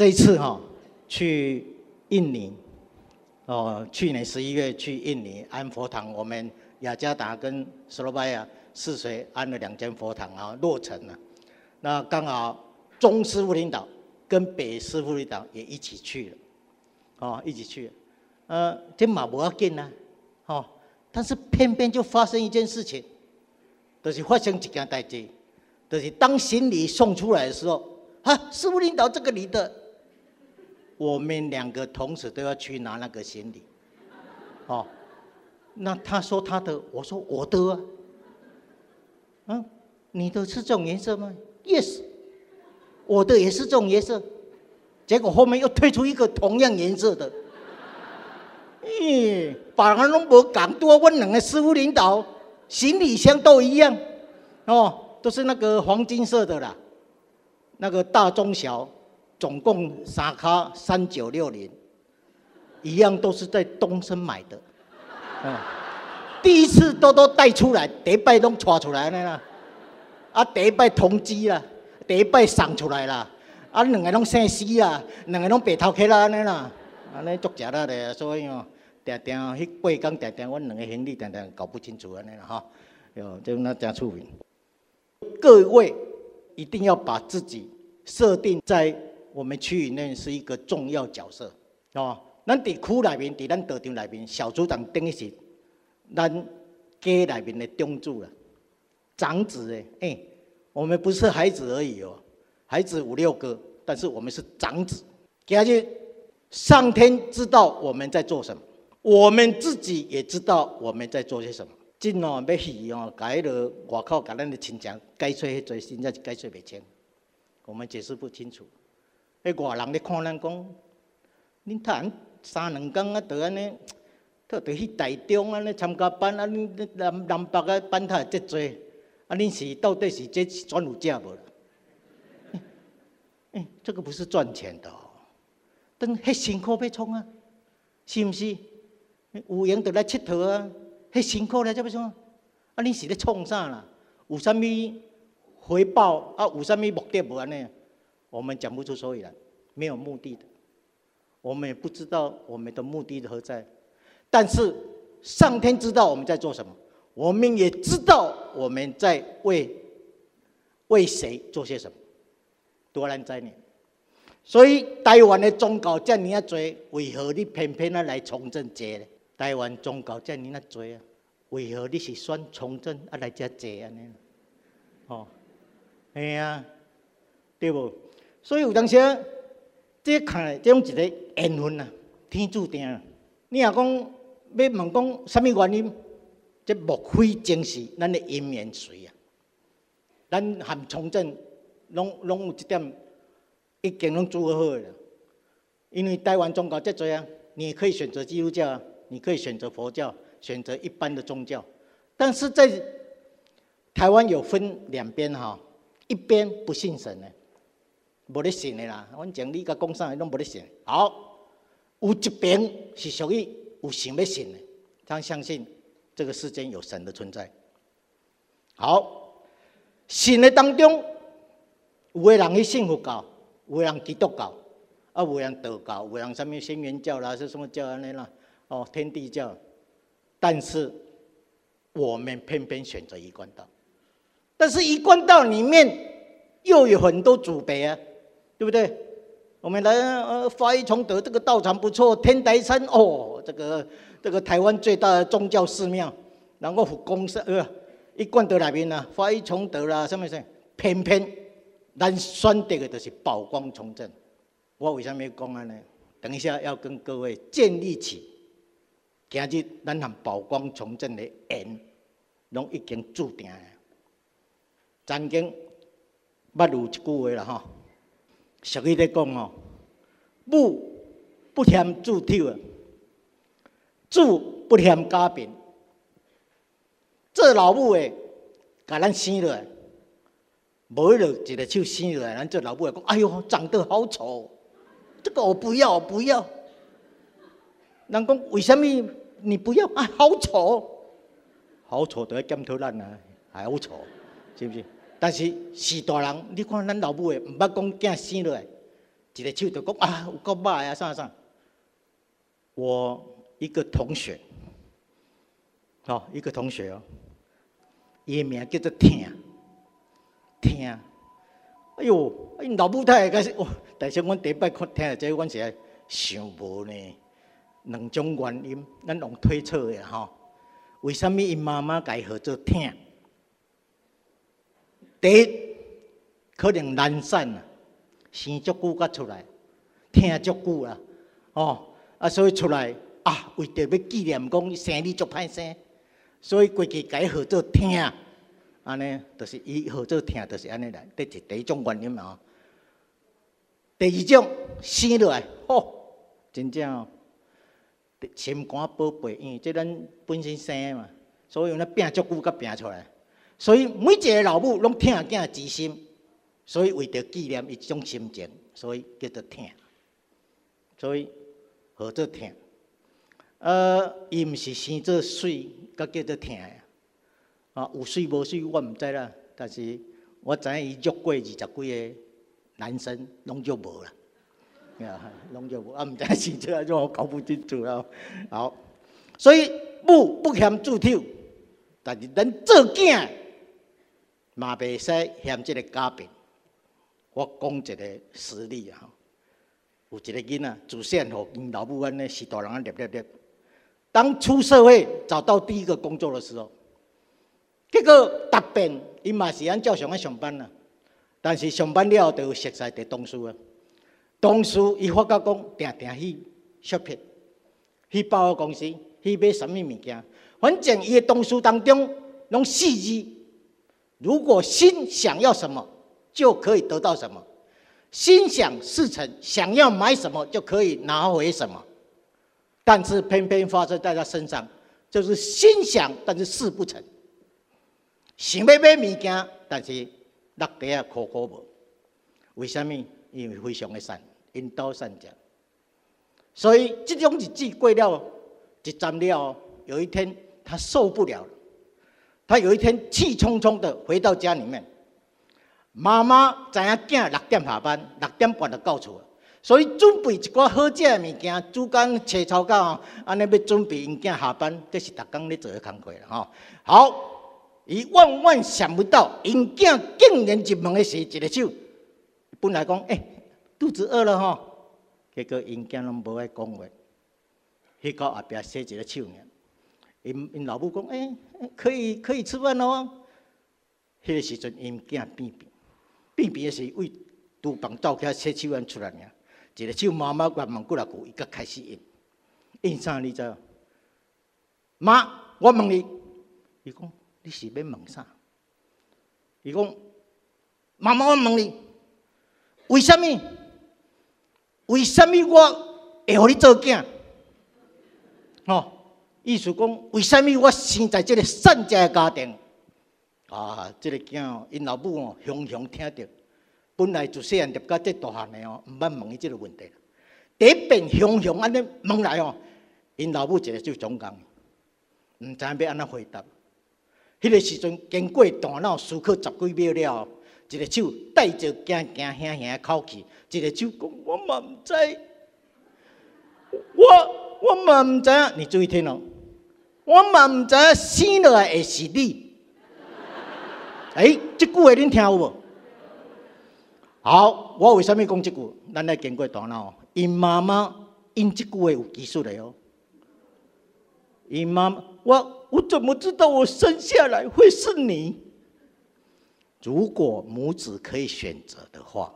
这一次哈去印尼，哦，去年十一月去印尼安佛堂，我们雅加达跟斯洛伐亚泗水安了两间佛堂啊，落成了。那刚好中师傅领导跟北师傅领导也一起去了，哦，一起去。呃，这马不要紧呢，哦，但是偏偏就发生一件事情，就是发生一件代志，就是当行李送出来的时候，啊，师傅领导这个你的，我们两个同时都要去拿那个行李，哦，那他说他的，我说我的啊，嗯，你的是这种颜色吗？Yes，我的也是这种颜色，结果后面又推出一个同样颜色的，咦，把人拢无讲多，问两个师傅领导行李箱都一样，哦，都是那个黄金色的啦，那个大中小。总共三卡三九六零，一样都是在东升买的，嗯，第一次都都带出来，第一摆拢抓出来了啦。啊，第一摆通知啦，第一摆送出来啦，啊，两个拢姓施啦，两个拢白头壳啦，安尼啦，安尼足食啦的，所以哦，定定迄八工定定，阮两个行李定定搞不清楚安尼啦，哈，哟，就那真出名。各位一定要把自己设定在我们区域内是一个重要角色，哦，咱伫区内面，伫咱道场内面，小组长等于是咱家内面的中主啦。长子哎哎，我们不是孩子而已哦，孩子五六个，但是我们是长子。今日上天知道我们在做什么，我们自己也知道我们在做些什么。今哦要戏哦，改了外口甲咱的亲戚解说迄做，现在是解说不清，我们解释不清楚。迄外人咧看咱讲，恁趁三两工啊，得安尼，特得去台中安尼参加班啊，恁南南北啊班太遮多。啊，恁是到底是这赚有价无啦？哎，这个不是赚钱的，等迄辛苦要创啊，是毋是？有闲就来佚佗啊，迄辛苦咧，怎要创？啊，恁是咧创啥啦？有啥物回报啊？有啥物目的无安尼？我们讲不出所以然，没有目的的，我们也不知道我们的目的何在。但是上天知道我们在做什么。我们也知道我们在为为谁做些什么，多难在呢。所以台湾的宗教这么啊多，为何你偏偏啊来从政这呢？台湾宗教这么啊多啊，为何你是选从政啊来这坐安尼？哦，哎呀，对不？所以有当时这看来这种一个缘分啊，天注定啊。你若讲要问讲什么原因？这莫非正是咱的姻缘水啊？咱含从政，拢拢有一点已经拢做好了。因为台湾宗教这多啊，你可以选择基督教啊，你可以选择佛教，选择一般的宗教。但是在台湾有分两边哈，一边不信神的，无咧信的啦。阮讲你甲讲啥，拢无咧信。好，有一边是属于有想要信的，他相信。这个世间有神的存在。好，信的当中，有的人去信佛教，有的人基督教，啊，有的人道教，有的人什么仙缘教啦，是什么教安尼啦？哦，天地教。但是我们偏偏选择一贯道，但是一贯道里面又有很多祖辈啊，对不对？我们来呃，发一崇德这个道场不错，天台山哦，这个。这个台湾最大的宗教寺庙，然后佛公社呃，一贯德内面呐，法一崇德啦，什么什，偏偏咱选择的就是宝光崇正。我为什么要讲安尼？等一下要跟各位建立起，今日咱含宝光崇正的缘，拢已经注定。曾经捌有一句话啦吼，俗语在讲哦，母不嫌子丑啊。主不嫌家贫，做老母的，把咱生落来，无了一个手生落来，咱做老母的讲：“哎呦，长得好丑，这个我不要，不要。”人讲为什么你不要？啊，好丑，好丑，都要检讨咱啊，还好丑，是不是？但是是大人，你看咱老母的，毋捌讲囝生落来，一个手就讲啊，有够歹啊，啥啥。我一个同学，哦，一个同学哦，伊的名叫做听，听，哎哟，因老母太开始哇！但是阮第一摆看听这，阮是想无呢，两种原因，咱用推测的吼。为什物因妈妈改号做听？第一，可能难产啊，生足久才出来，听足久啊，哦，啊，所以出来啊，为着要纪念讲生理足歹生，所以过去改号做听，安尼，就是伊号做听，就是安尼来，这是第一种原因嘛。第二种生落来，吼，真正哦，心肝宝贝，因为这咱本身生嘛，所以咱拼足久才拼出来。所以每一个老母拢疼囝之心，所以为着纪念伊种心情，所以叫做疼。所以何做疼？呃，伊毋是生做水，才叫做疼呀。啊，有水无水我毋知啦，但是我知影伊约过二十几个男生，拢就无啦。啊，拢就无，啊，毋知生做啊，种我搞不清楚了。好，所以母不嫌自丑，但是咱做囝。嘛袂使嫌即个家贫。我讲一个实例啊，有一个囡仔自细汉因老母安尼是大人啊，念念念。当出社会找到第一个工作的时候，结果答辩，伊嘛是按照常啊上班啦。但是上班了后，就有熟悉的同事啊。同事伊发觉讲，定定去 shopping，去百货公司去买什么物件，反正伊的同事当中拢四字。如果心想要什么，就可以得到什么；心想事成，想要买什么就可以拿回什么。但是偏偏发生在他身上，就是心想，但是事不成。想要买物件，但是落地啊苦苦无。为什么？因为非常的善，因道善良。所以这种日子过了一站了，有一天他受不了了。他有一天气冲冲的回到家里面，妈妈知影囝六点下班，六点半就到厝，所以准备一寡好食的物件，煮干切草到安尼要准备因囝下班，这是逐工咧做的工课啦吼。好，伊万万想不到，因囝竟然入门的时一个手，本来讲诶肚子饿了吼，结果因囝拢无爱讲话，迄个后壁写一个手。因因老母讲，哎，可以可以吃饭咯。迄个时阵，因囝变变，变变的是为厨房倒起洗手碗出来尔。一个手妈妈关门过来句，伊才开始应。应啥你知？妈，我问你，伊讲你是要问啥？伊讲妈妈，我问你，为什么？为什么我会互你做囝？哦。意思讲，为什么我生在这个善家的家庭？啊，这个囝因老母哦，雄雄听着，本来就细汉入到这大汉的哦，毋捌问伊即个问题。第一遍雄雄安尼问来哦，因老母一个就总讲，毋知要安怎回答。迄个时阵经过大脑思考十几秒了，一个手带着惊惊吓吓的口气，一个手讲我嘛毋知，我我嘛毋知影，你注意听哦。我嘛毋知生落来会是你，哎，这句话恁听有无？好，我为什么讲这句？咱来经过大脑，因妈妈因这句话有技术的哦。因妈妈，我我怎么知道我生下来会是你？如果母子可以选择的话，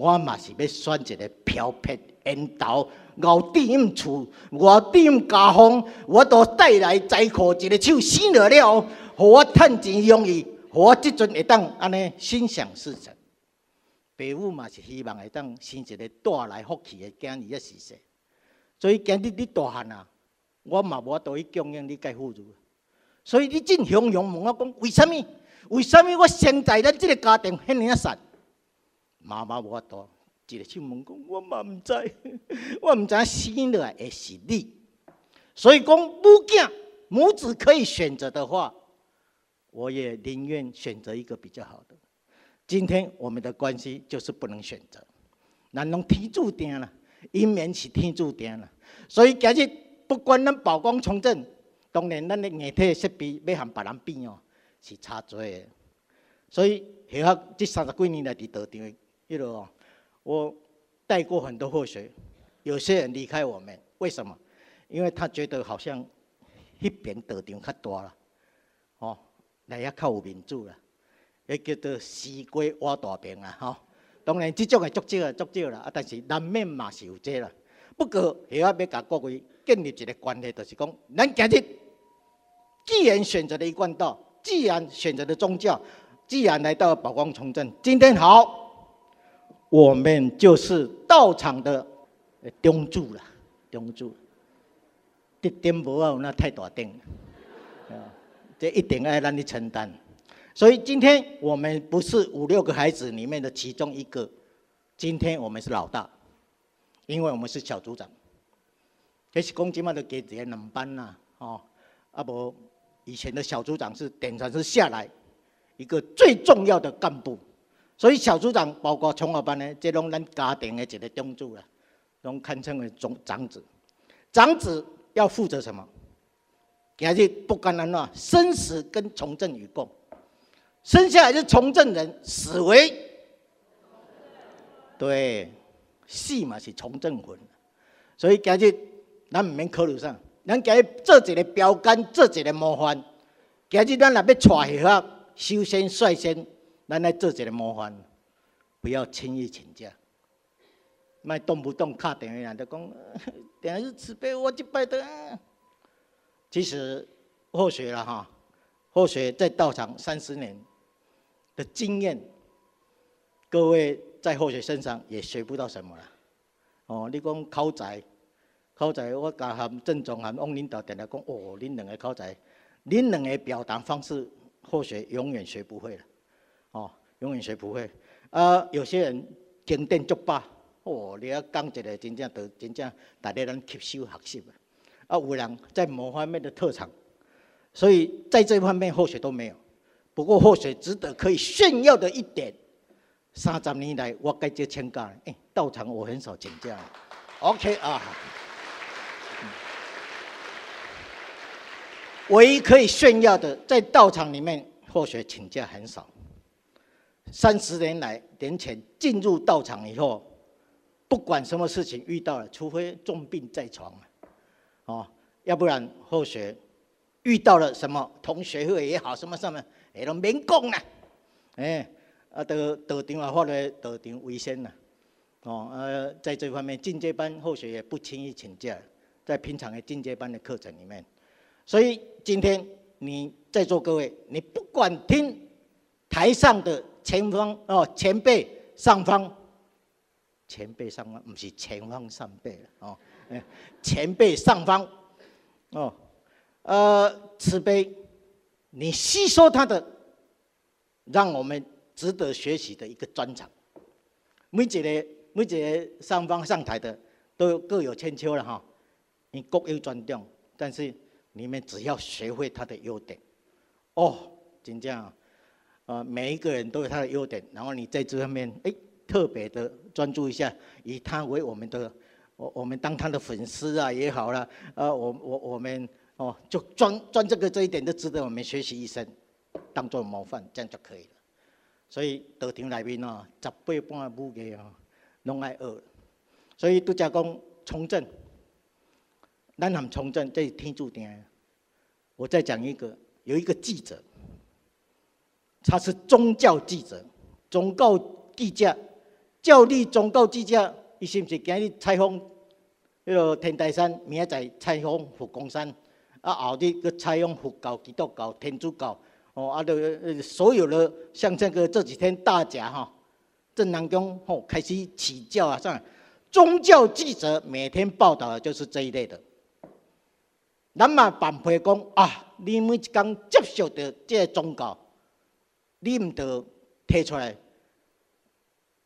我嘛是要选一个漂泊缘投。后店厝，熬点家风，我都带来财库一个手生了了，互我趁钱容易，互我即阵会当安尼心想事成。父母嘛是希望会当生一个带来福气的囝儿也是说，所以今日你大汉啊，我嘛无多去供应你介富裕，所以你真雄雄问我讲，为什么？为什么我生在咱这个家庭遐尔啊善？妈妈无法度。一个手问讲，我嘛毋知，我毋知影生落来会是你。所以讲母囝母子可以选择的话，我也宁愿选择一个比较好的。今天我们的关系就是不能选择，咱拢天注定啦，姻缘是天注定啦。所以今日不管咱曝光重振，当然咱的硬体设备要和别人比哦，是差多的。所以，许下这三十几年来伫道场，一路哦，我带过很多后学，有些人离开我们，为什么？因为他觉得好像迄边道场较大了，哦，来遐较有民主了，也叫做西瓜挖大饼啊，吼。当然，这种的足少啊，足少啦，啊，但是难免嘛是有这啦。不过，许下要甲各位建立一个关系，就是讲，咱今日既然选择了一贯道，既然选择了宗教。既然来到宝光重镇，今天好，我们就是道场的中柱了，中柱。这点无啊，那太大点，啊，这一定要让你承担。所以今天我们不是五六个孩子里面的其中一个，今天我们是老大，因为我们是小组长。这是公鸡嘛的给这些两班呐，哦，啊不，以前的小组长是点传是下来。一个最重要的干部，所以小组长包括从小班呢，这拢咱家庭的一个中柱了，拢堪称为长长子。长子要负责什么？今日不管安怎，生死跟从政与共，生下来是从政人，死为对，死嘛是从政魂。所以今日咱唔免考虑啥，咱今日做一个标杆，做一个模范。今日咱若要带许啊。首先率先，咱来做一个模范，不要轻易请假，卖动不动卡电话就讲，电日慈悲我就拜的。其实或许了哈，或许在道场三十年的经验，各位在或许身上也学不到什么了。哦，你讲口才，口才我甲含郑总含汪领导电话讲，哦，恁两个口才，恁两个表达方式。或许永远学不会了，哦，永远学不会。啊，有些人经典作罢，哦，你要讲一个真正的真正大家能吸收学习啊。啊，有人在某方面的特长，所以在这方面或许都没有。不过或许值得可以炫耀的一点，三十年来我该接请假，哎，到场我很少请假。OK 啊。唯一可以炫耀的，在道场里面，或许请假很少。三十年来，年前进入道场以后，不管什么事情遇到了，除非重病在床，哦，要不然后学遇到了什么同学会也好，什么什么，也都免讲啦。哎，啊，道道场啊，或者道场为先啦。哦，呃，在这方面进阶班或许也不轻易请假，在平常的进阶班的课程里面。所以今天你在座各位，你不管听台上的前方哦前辈上方，前辈上方不是前方上辈了哦，前辈上方哦，呃慈悲，你吸收他的，让我们值得学习的一个专长。每一个每一个上方上台的都各有千秋了哈，你各有专长，但是。你们只要学会他的优点，哦，真这样，呃，每一个人都有他的优点，然后你在这方面，哎，特别的专注一下，以他为我们的，我我们当他的粉丝啊也好了，呃，我我我们哦，就专专这个这一点都值得我们学习一生，当做模范，这样就可以了。所以道场内面哦，十八般武艺哦，拢爱学，所以都讲讲从政。南海从政，这是天注定。我再讲一个，有一个记者，他是宗教记者，宗教记者，教立宗教记者，伊是不是今日采访迄个天台山，明仔载采访佛光山，啊后日去采访佛教、基督教、天主教，哦，啊，的所有的像这个这几天大家哈，正南宫吼开始起教啊，上宗教记者每天报道的就是这一类的。咱嘛办配讲啊，你每一工接受到这个宗教，你唔得提出来。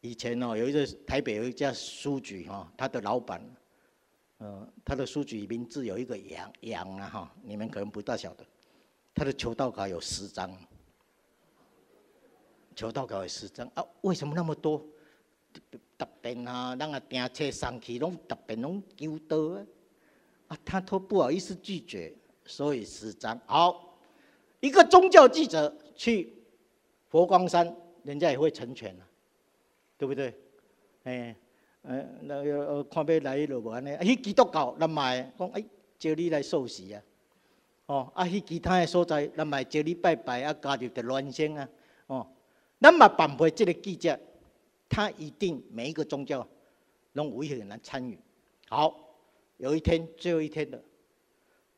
以前哦，有一个台北有一家书局哈，他的老板，呃，他的书局名字有一个杨杨啊哈，你们可能不大晓得，他的求道卡有十张，求道卡有十张啊，为什么那么多？特别啊，人啊订车上去拢特别拢求道啊，啊，他都不好意思拒绝，所以十张好，一个宗教记者去佛光山，人家也会成全啊，对不对？哎，呃，那个看要来就无安尼，啊，迄基督教咱买讲哎，叫你来受洗啊，哦，啊，迄其他的所在咱买叫你拜拜啊，加入的乱生啊，哦，咱嘛办不这个记者。他一定每一个宗教，拢有很难参与。好，有一天最后一天了，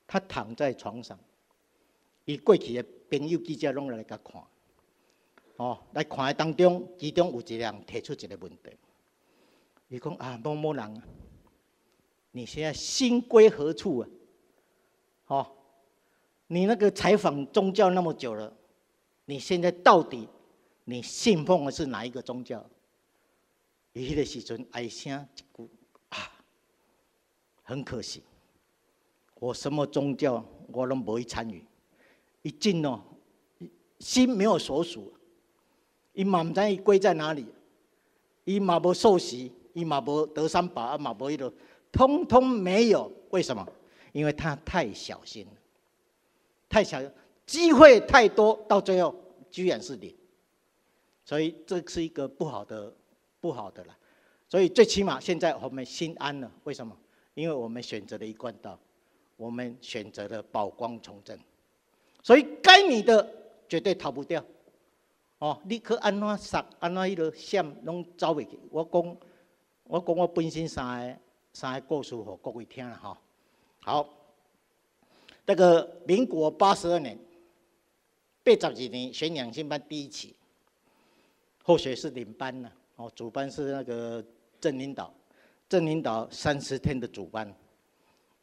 他躺在床上，伊过去的朋友记者拢来甲看，哦，来看的当中，其中有一人提出一个问题，伊讲啊，某某人，你现在心归何处啊？哦，你那个采访宗教那么久了，你现在到底你信奉的是哪一个宗教？伊迄个时阵哀声一句啊，很可惜，我什么宗教我拢无去参与。一进哦，心没有所属，伊嘛毋知伊归在哪里，伊嘛无受洗，伊嘛无得三宝，啊嘛无迄个，通通没有。为什么？因为他太小心了，太小心，机会太多，到最后居然是零。所以这是一个不好的。不好的了，所以最起码现在我们心安了。为什么？因为我们选择了一贯道，我们选择了宝光重振，所以该你的绝对逃不掉。哦，你去安怎杀，安怎迄个闪，拢走袂去。我讲，我讲我本身三个三个故事，互各位听了哈。好，这个民国八十二年，八十二年选两性班第一期，后学是领班呢。哦，主班是那个郑领导，郑领导三十天的主班。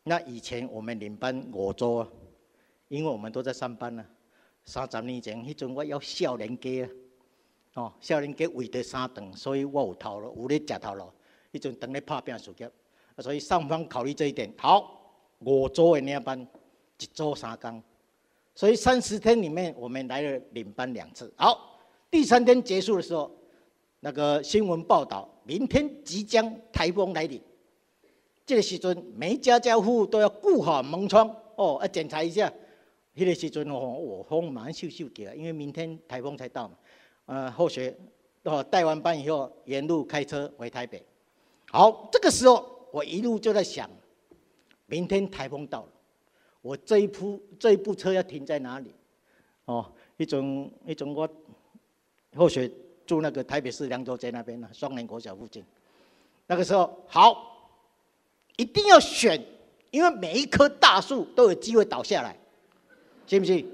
那以前我们领班五周，因为我们都在上班呢。三十年前，迄阵我要少年家啊，哦，少年家为着三顿，所以我有头路，有咧食头路。迄阵当咧拍拼事业，所以上方考虑这一点。好，五周的领班，一周三工，所以三十天里面我们来了领班两次。好，第三天结束的时候。那个新闻报道，明天即将台风来临，这个时阵每家家户户都要顾好门窗哦，要检查一下。那个时阵哦，我风马上秀秀起来，因为明天台风才到嘛。呃，后学哦，带完班以后，沿路开车回台北。好，这个时候我一路就在想，明天台风到了，我这一部这一部车要停在哪里？哦，一种一种我后学。住那个台北市凉州街那边呢，双联国小附近。那个时候好，一定要选，因为每一棵大树都有机会倒下来，是不是？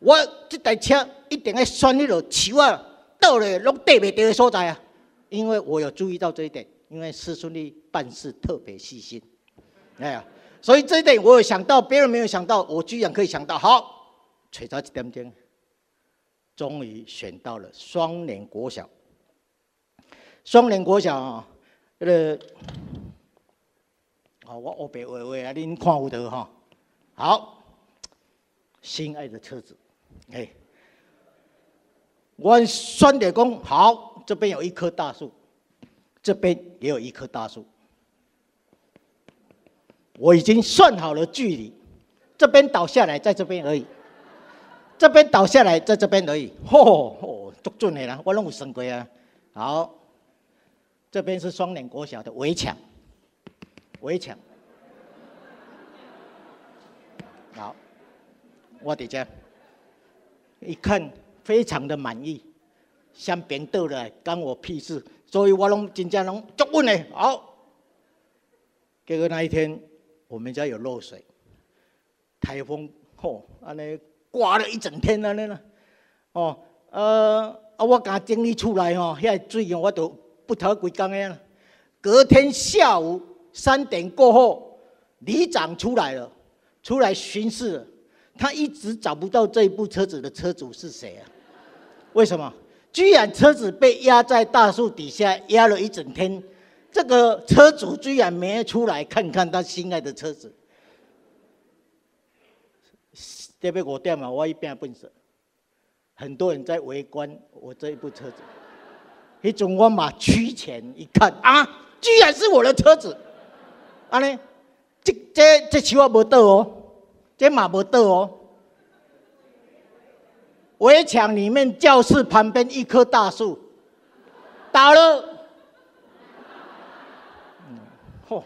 我这台车一定要选那种树啊，倒了拢地袂掉的所在啊。因为我有注意到这一点，因为师兄弟办事特别细心，哎呀，所以这一点我有想到，别人没有想到，我居然可以想到。好，找到一点点。终于选到了双联国小。双联国小啊，这个，哦，我我别喂喂啊，您看有得哈。好，心爱的车子，哎，我算点工好，这边有一棵大树，这边也有一棵大树，我已经算好了距离，这边倒下来，在这边而已。这边倒下来，在这边而已。嚯，哦，足准的啦，我拢有算过啊。好，这边是双联国小的围墙，围墙。好，我伫这一看，非常的满意，像扁豆的，关我屁事。所以我拢真正拢足稳的。好，结果那一天，我们家有漏水，台风，吼，安尼。刮了一整天了呢，哦，呃，啊，我刚整理出来吼，遐水哦，我都不逃几工的。隔天下午三点过后，里长出来了，出来巡视了，他一直找不到这一部车子的车主是谁啊？为什么？居然车子被压在大树底下压了一整天，这个车主居然没出来看看他心爱的车子。这边我掉嘛，我一边笨死，很多人在围观我这一部车子。迄阵我嘛趋前一看啊，居然是我的车子，安尼，这这这树啊无倒哦，这嘛无倒哦。围墙里面教室旁边一棵大树。倒了，嚯，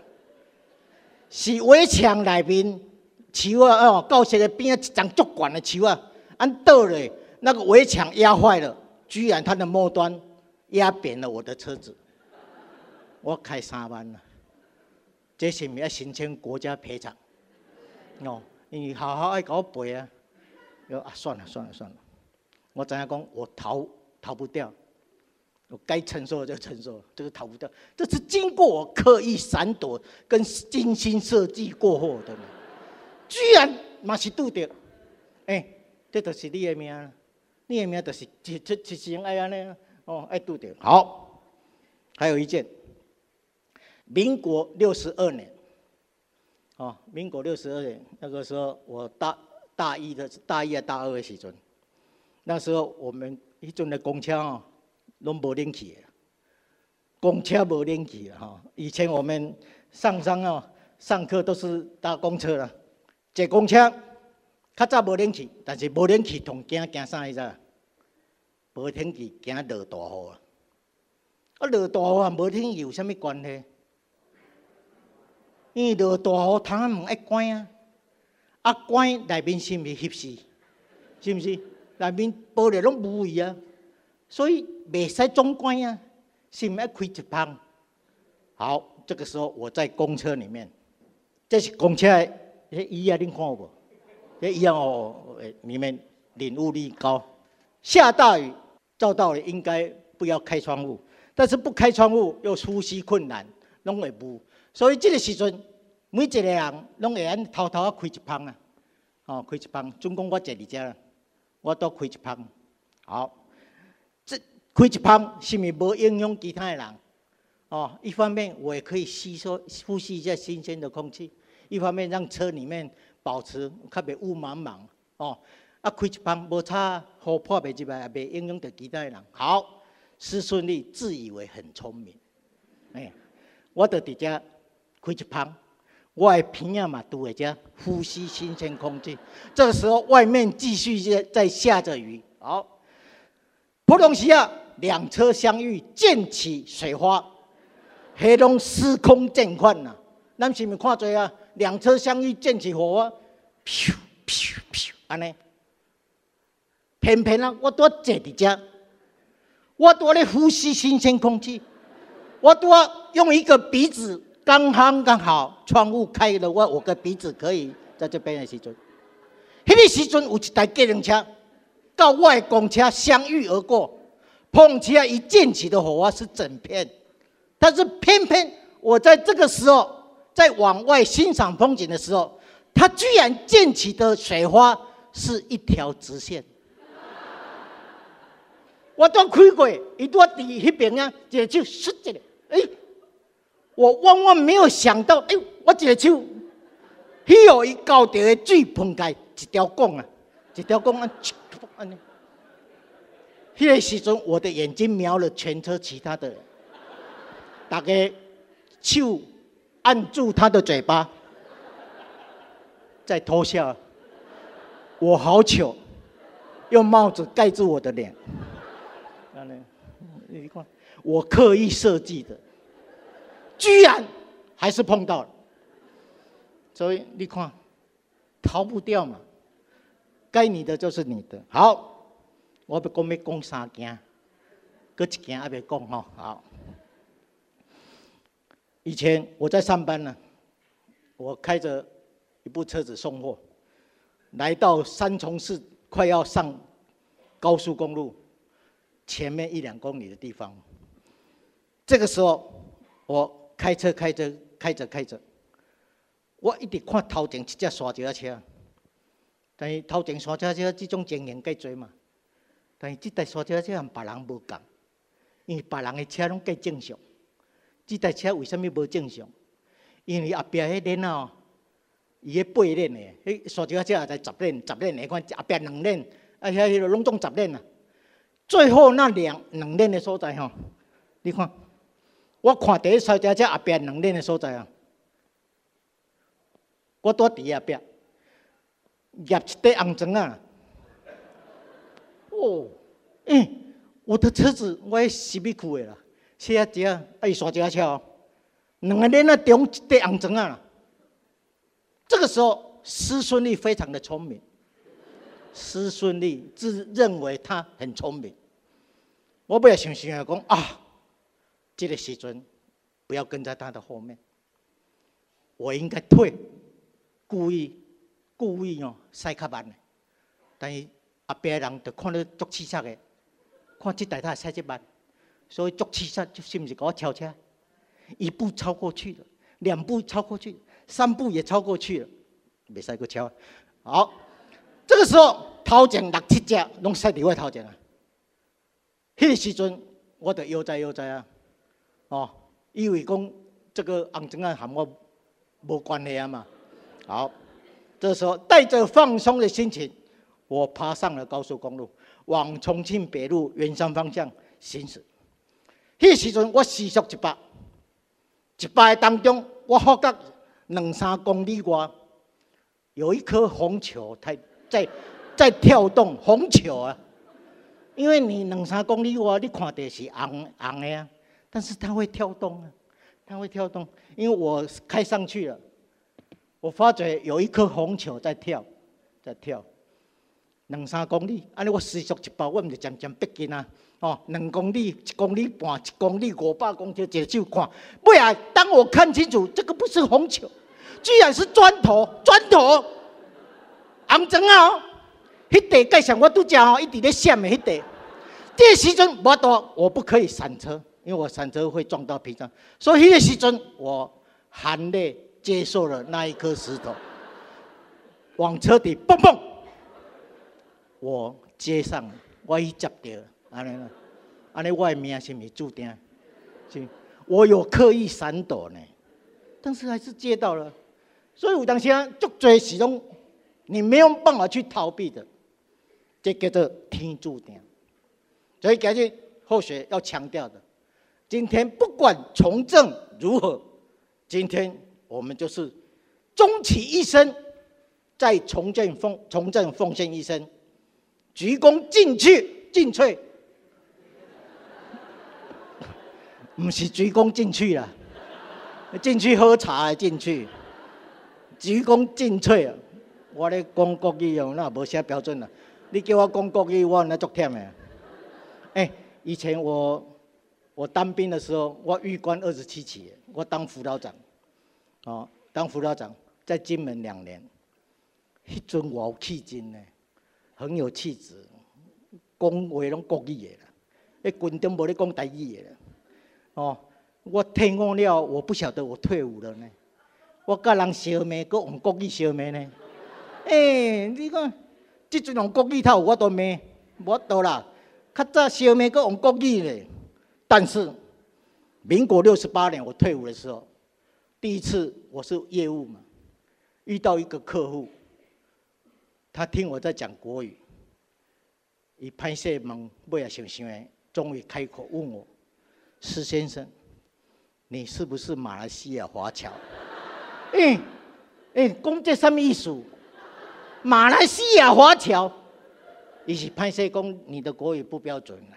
是围墙内面树啊哦，教室的边啊一张足管的树啊，按倒嘞，那个围墙压坏了，居然它的末端压扁了我的车子，我开三万了，这是咪要申请国家赔偿？哦，你好好爱搞背啊，哟啊，算了算了算了。我怎样讲？我逃逃不掉，我该承受的就承受，这个逃不掉。这是经过我刻意闪躲跟精心设计过后的，居然嘛是拄着，哎，这就是你的命，你的命就是一、一、一生爱安尼，哦，爱拄着。好，还有一件，民国六十二年，哦，民国六十二年那个时候，我大大一的大一啊大二的时阵。那时候我们迄阵的公车哦，拢无冷气，公车无冷气的哈。以前我们上山哦，上课都是搭公车啦，坐公车，较早无冷气，但是无冷气同惊惊啥意思？无天气惊落大雨啊！啊，落大雨啊，无天气有啥物关系？因为落大雨，窗仔门一关啊，啊关内面是毋是翕死？是毋是？内面玻璃拢无味啊，所以袂使总关啊，是毋要开一旁。好，这个时候我在公车里面，这是公车诶椅啊，恁看有无？这椅哦，你们领悟力高。下大雨，照道理应该不要开窗户，但是不开窗户又呼吸困难，拢会无。所以这个时阵，每一个人拢会安偷偷啊开一旁啊，哦，开一旁，总共我坐伫遮。我都开一旁，好，这开一旁是咪无影响其他的人？哦，一方面我也可以吸收、呼吸一下新鲜的空气，一方面让车里面保持特别雾茫茫。哦，啊，开一旁无差，雨破袂入来，也袂影响到其他的人。好，施顺利自以为很聪明，哎，我就伫遮开一旁。外平啊嘛，都在家呼吸新鲜空气。这个时候，外面继续在在下着雨。好，普通时啊，两车相遇，溅起水花，黑龙司空见惯呐。咱是咪看做啊？两车相遇，溅起火花，咻咻咻，安尼。偏偏啊，我多坐伫遮，我多咧呼吸新鲜空气，我多用一个鼻子。刚刚刚好，窗户开了，我我个鼻子可以在这边的时阵，迄个时阵有一台机动车，到外公车相遇而过，碰起来一溅起的火花是整片，但是偏偏我在这个时候在往外欣赏风景的时候，它居然溅起的水花是一条直线，我都开过，一多伫迄边啊，就就唰一个，哎。我万万没有想到，哎，我一个手，迄有一高调的水喷开一条管啊，一条管啊，安尼。迄个时阵，我的眼睛瞄了全车其他的人，大家手按住他的嘴巴，在偷笑。我好糗，用帽子盖住我的脸。你看，我刻意设计的。居然还是碰到了，所以你看，逃不掉嘛。该你的就是你的。好，我要讲要讲三件，搁一件还没讲哈。好，以前我在上班呢，我开着一部车子送货，来到三重市快要上高速公路前面一两公里的地方，这个时候我。开车开着开着开着，我一直看头前一只沙石车，但是头前沙石车这种经验介多嘛，但是这台沙石车和别人无共，因为别人的车拢计正常，这台车为什么无正常？因为后边迄链哦，伊迄八链的，迄沙石车也在十链十链的，看后边两链，啊遐迄个拢总十链啊，最后那两两链的所在吼，你看，我看第一小姐这后边两辆的所在啊，我多伫后边，夹一块红砖啊。哦，嗯，我的车子我洗米库的啦，写啊只啊，伊刷只车，两个练啊中一块红砖啊。这个时候，师孙俪非常的聪明。师孙俪自认为他很聪明，我不要想想讲啊，这个时阵不要跟在他的后面，我应该退，故意故意哦塞卡慢的，但是阿别人就看到足气色的，看这台他塞这慢，所以足气色就是不是给我超车，一步超过去了，两步超过去，三步也超过去了，没塞过超，好。这个时候，头前六七只拢塞伫我头前啊！迄个时阵，我就悠哉悠哉啊！哦，以为讲这个红砖啊，和我无关系啊嘛。好，这时候带着放松的心情，我爬上了高速公路，往重庆北路圆山方向行驶。迄时阵，我时速一百，一百当中，我发觉两三公里外有一颗红球，太。在在跳动红球啊，因为你两三公里外，你看的是红红的啊，但是它会跳动啊，它会跳动，因为我开上去了，我发觉有一颗红球在跳，在跳，两三公里，安尼我时速一百，我毋就渐渐逼近啊，哦，两公里、一公里半、一公里五百公尺，一手看，不然当我看清楚，这个不是红球，居然是砖头，砖头。红砖啊！哦，迄地介绍我拄则哦，一直咧闪的迄地。这时阵无多，我不可以闪车，因为我闪车会撞到屏障。所以迄个时阵，我含泪接受了那一颗石头，往车底蹦蹦。我接上了，我一接到，安尼啦，安尼我的命是咪注定？是，我有刻意闪躲呢，但是还是接到了。所以有当时啊，足多时拢。你没有办法去逃避的，这叫做天注定。所以今日后学要强调的，今天不管从政如何，今天我们就是终其一生在从政奉从政奉献一生，鞠躬尽瘁尽瘁，不是鞠躬尽瘁了，进去喝茶进去，鞠躬尽瘁啊。我咧讲国语哦，那无写标准啦。你叫我讲国语，我那足忝的。哎，以前我我当兵的时候，我预官二十七期，我当辅导长，哦，当辅导长在金门两年，迄阵我有气质呢，很有气质，讲话拢国语的啦，迄军中无咧讲台语的，哦，我退伍了，我不晓得我退伍了呢，我甲人相骂，搁用国语相骂呢。哎，你看，即阵用国语头，我都骂，无多啦。较早小妹个用国语咧，但是民国六十八年我退伍的时候，第一次我是业务嘛，遇到一个客户，他听我在讲国语，伊拍摄问，尾也想想诶，终于开口问我：施先生，你是不是马来西亚华侨？嗯 哎，讲这什么意思？马来西亚华侨，伊是拍摄工你的国语不标准啊，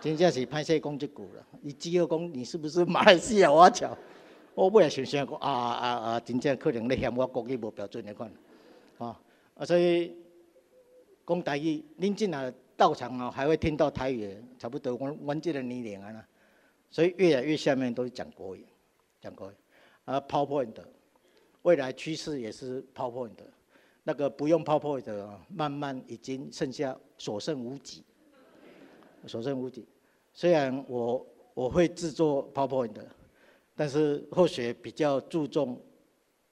真正是拍摄讲这句啦。伊只要讲你是不是马来西亚华侨，我本来想想讲啊啊啊，真正可能咧嫌我国语无标准的款，啊啊所以讲台语，恁进来到场哦，还会听到台语，差不多我我这个年龄啊，所以越来越下面都是讲国语，讲国语。啊，PowerPoint，未来趋势也是 PowerPoint。那个不用 PowerPoint，慢慢已经剩下所剩无几，所剩无几。虽然我我会制作 PowerPoint 的，但是后学比较注重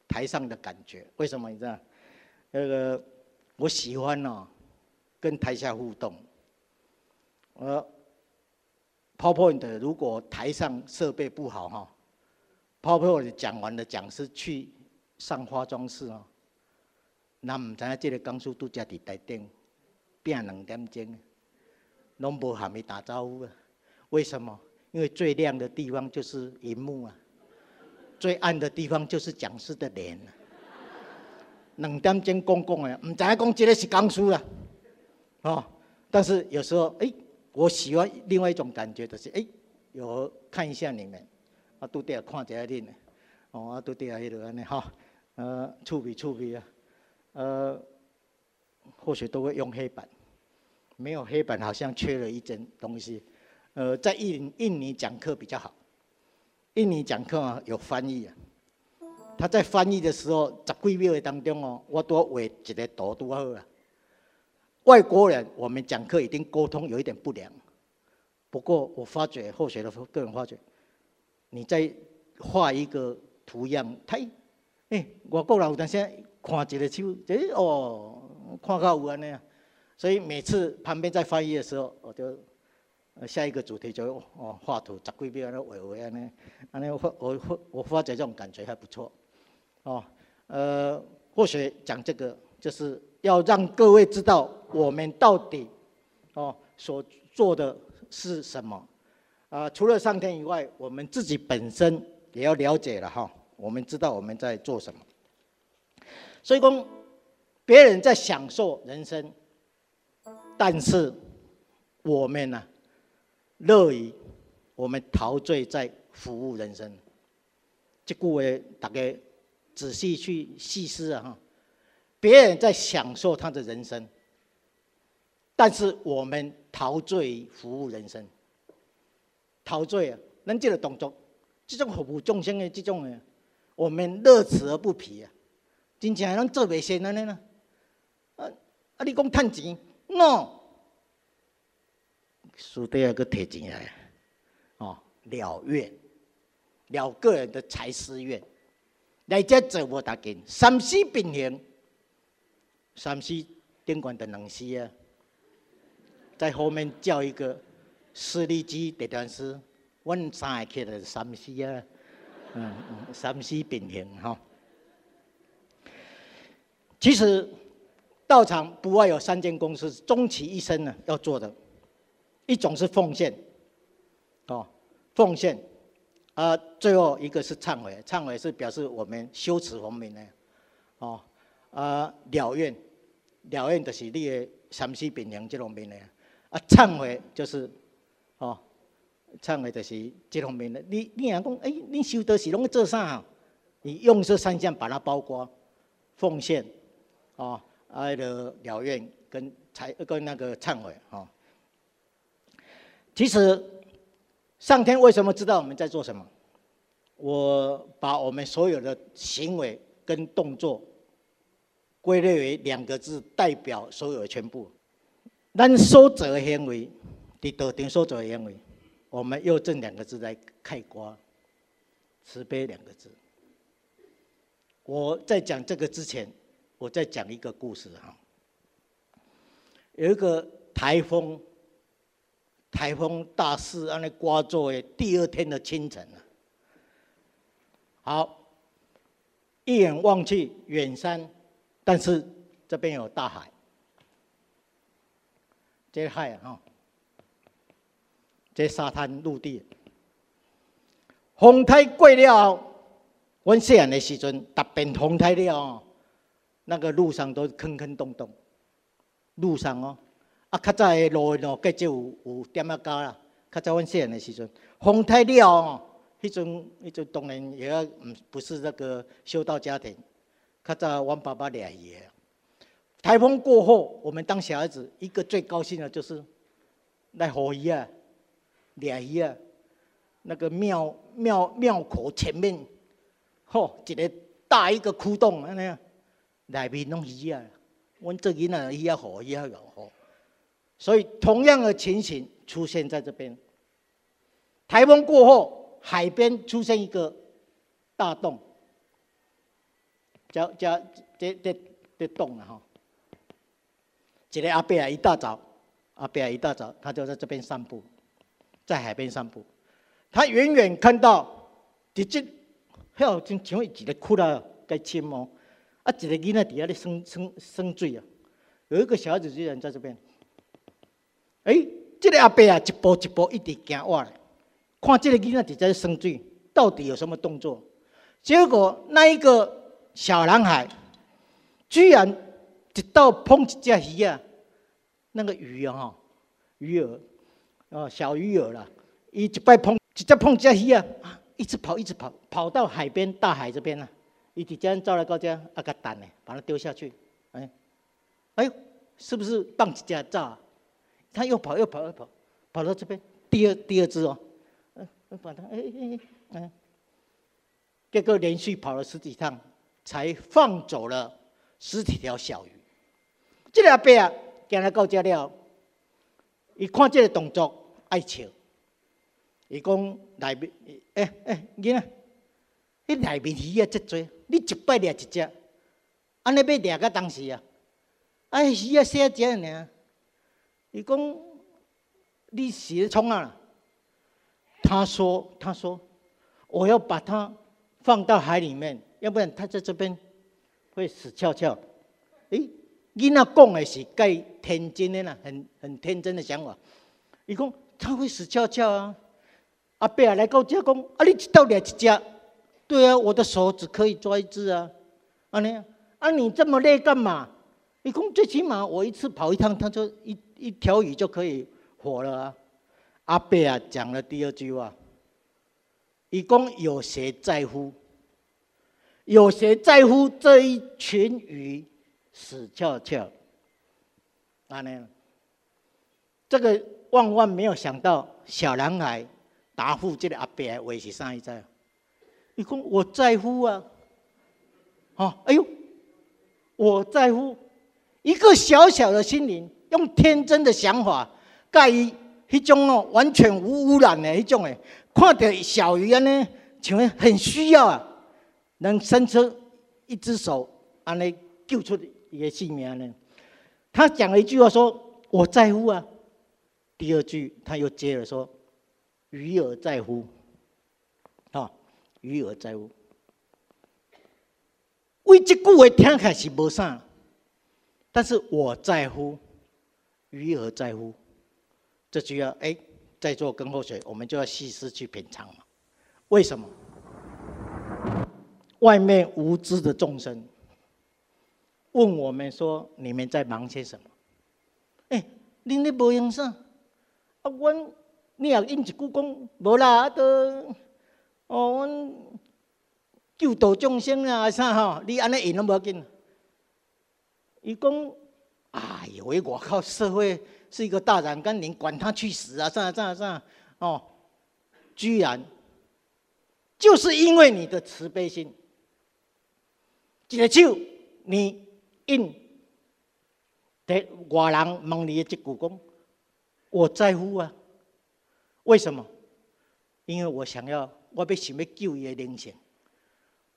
台上的感觉。为什么你知道？那个我喜欢呢，跟台下互动。呃，PowerPoint 如果台上设备不好哈，PowerPoint 讲完了，讲师去上化妆室哦。咱毋知影即个讲师拄则伫台顶拼两点钟，拢无含伊打招呼啊？为什么？因为最亮的地方就是荧幕啊，最暗的地方就是讲师的脸。两点钟讲讲的，唔知讲这个是江苏啦，哦。但是有时候，哎，我喜欢另外一种感觉，就是哎，有看一下你们，啊，都得看一下恁，哦，啊，都得迄落安尼哈，呃，触笔触笔啊，呃，或许都会用黑板，没有黑板好像缺了一件东西。呃，在印印尼讲课比较好，印尼讲课啊有翻译啊，他在翻译的时候，十几秒的当中哦，我都画一个图都好啊。外国人我们讲课一定沟通有一点不良，不过我发觉后学的个人发觉，你在画一个图样，他哎，外国人有当时看一个手，哎哦，看到有安尼啊，所以每次旁边在翻译的时候，我就。下一个主题就哦画图，十几秒那画画安尼，安尼我我我发觉这种感觉还不错，哦，呃，或许讲这个就是要让各位知道我们到底哦所做的是什么，啊，除了上天以外，我们自己本身也要了解了哈，我们知道我们在做什么，所以讲别人在享受人生，但是我们呢？乐于我们陶醉在服务人生，这句话大家仔细去细思啊！哈，别人在享受他的人生，但是我们陶醉于服务人生，陶醉啊！能这个动作，这种服务众生的这种的，我们乐此而不疲啊！真正能做袂先安尼呢？啊啊！你讲趁钱，no。书都要个提钱来，哦，了愿，了个人的财私愿，来这做我大紧，三思并行，三思顶管的两思啊，在后面叫一个司利基地段师，阮三个起来三思啊，嗯嗯，三思并行哈。其实道场不外有三间公司，终其一生呢要做的。一种是奉献，哦，奉献，啊，最后一个是忏悔，忏悔是表示我们修持佛门的，哦，啊，了愿，了愿就是你的三思平衡这方面的，啊，忏悔就是，哦，忏悔就是这方面的。你你讲讲，哎，你修德是拢做啥？你用这三项把它包括，奉献，哦，爱的了愿跟才跟那个忏悔，哦。其实，上天为什么知道我们在做什么？我把我们所有的行为跟动作归类为两个字，代表所有的全部。咱所做的行为，在道场所做的行为，我们用这两个字来概括，慈悲两个字。我在讲这个之前，我再讲一个故事哈。有一个台风。台风大势，安尼刮作的第二天的清晨啊，好，一眼望去远山，但是这边有大海，这海哈，这沙滩陆地，风台过了，阮细汉的时阵，特别风台了，那个路上都坑坑洞洞，路上哦。啊，较早的路喏，计只有有点啊高啦。较早阮细汉的时阵，风太了哦，迄阵迄阵当然也要唔不是那个修道家庭。较早阮爸爸俩爷，台风过后，我们当小孩子一个最高兴的就是来河鱼啊，俩鱼啊，那个庙庙庙口前面，吼一个大一个窟洞安尼，内面拢鱼啊，阮做囡仔鱼啊好鱼啊好。所以，同样的情形出现在这边。台风过后，海边出现一个大洞，叫叫这这这洞啊哈。一个阿伯啊，一大早，阿伯啊，一大早，他就在这边散步，在海边散步。他远远看到，直接，好像像一个窟窿该深哦，啊，一个囡仔底下咧生生生水啊，有一个小孩子居然在这边。哎，这个阿伯啊，一步一步一直行过来，看这个囡仔直接生水，到底有什么动作？结果那一个小男孩，居然一到碰一只鱼啊，那个鱼啊，鱼饵，哦，小鱼饵了，一一摆碰，直接碰一只鱼啊，一直跑，一直跑，跑到海边，大海这边了，一直这样照来高这啊个蛋呢，把它丢下去，哎，哎呦，是不是棒子加炸？他又跑，又跑，又跑，跑到这边，第二第二只哦。嗯把它哎哎哎，结果连续跑了十几趟，才放走了十几条小鱼。这个阿伯啊，今日到家了，伊看这个动作爱笑，伊讲内面哎哎，囡仔，你内面鱼啊，这多，你一摆掠一只，安尼要掠到当时啊？哎，鱼啊，小只尔。伊讲你是咧创啊？他说：“他说，我要把它放到海里面，要不然它在这边会死翘翘。”哎，你那讲的是该天真的啦，很很天真的想法。伊讲它会死翘翘啊！阿伯来告家公，啊，你到两只？对啊，我的手只可以抓一只啊！啊你啊你这么累干嘛？你讲最起码我一次跑一趟，他就一一条鱼就可以活了啊！阿伯啊，讲了第二句话，一共有谁在乎？有谁在乎这一群鱼死翘翘？阿呢？这个万万没有想到，小男孩答复这个阿伯的话是啥意思？一共我在乎啊！啊，哎呦，我在乎一个小小的心灵，用天真的想法盖伊。迄种哦，完全无污染的迄种诶，看到小鱼安尼，像很需要啊，能伸出一只手安尼救出伊的性命呢。他讲了一句话说：“我在乎啊。”第二句他又接着说：“鱼儿在乎。”余额在乎。为这句话听起来是无啥，但是我在乎，余额在乎。这就要哎，在做跟后水，我们就要细思去品尝嘛。为什么？外面无知的众生问我们说：“你们在忙些什么？”哎，恁咧无用啥？啊，阮你也应一句讲无啦，啊都哦，阮救度众生啊啥吼？你安尼应拢无要紧。伊讲：“哎呦喂，我靠，社会。”是一个大染缸，你管他去死啊！上上上哦，居然就是因为你的慈悲心，一个手你应得外人问你的这句讲，我在乎啊！为什么？因为我想要，我要想要救伊的灵性，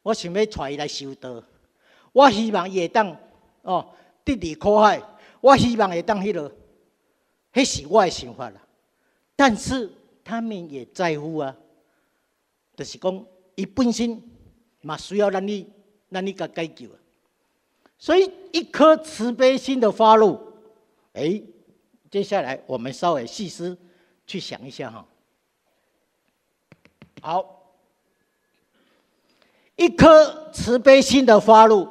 我想要带伊来修道，我希望会当哦，得离苦海，我希望会当迄个。迄是我的想法啦，但是他们也在乎啊，就是讲，伊本身嘛需要让你，让你甲解救啊。所以一颗慈悲心的发露，哎，接下来我们稍微细思去想一下哈。好，一颗慈悲心的发露，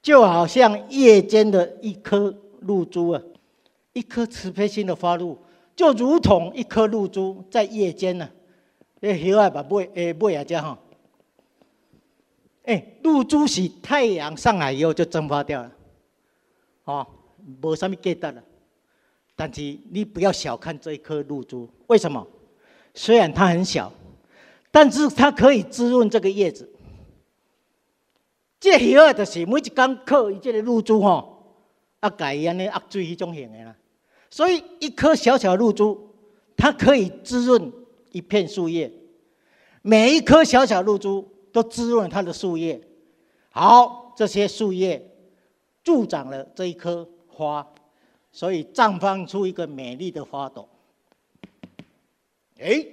就好像夜间的一颗露珠啊。一颗慈悲心的发露，就如同一颗露珠在夜间呢。哎，喜爱把背诶背啊，这哈。哎，露珠是太阳上来以后就蒸发掉了，哦，无什么价值了。但是你不要小看这一颗露珠，为什么？虽然它很小，但是它可以滋润这个叶子。这喜爱就是每一刚刻伊这个露珠吼，啊，改安尼压水迄种型的啦。所以，一颗小小露珠，它可以滋润一片树叶。每一颗小小露珠都滋润它的树叶。好，这些树叶助长了这一棵花，所以绽放出一个美丽的花朵。哎，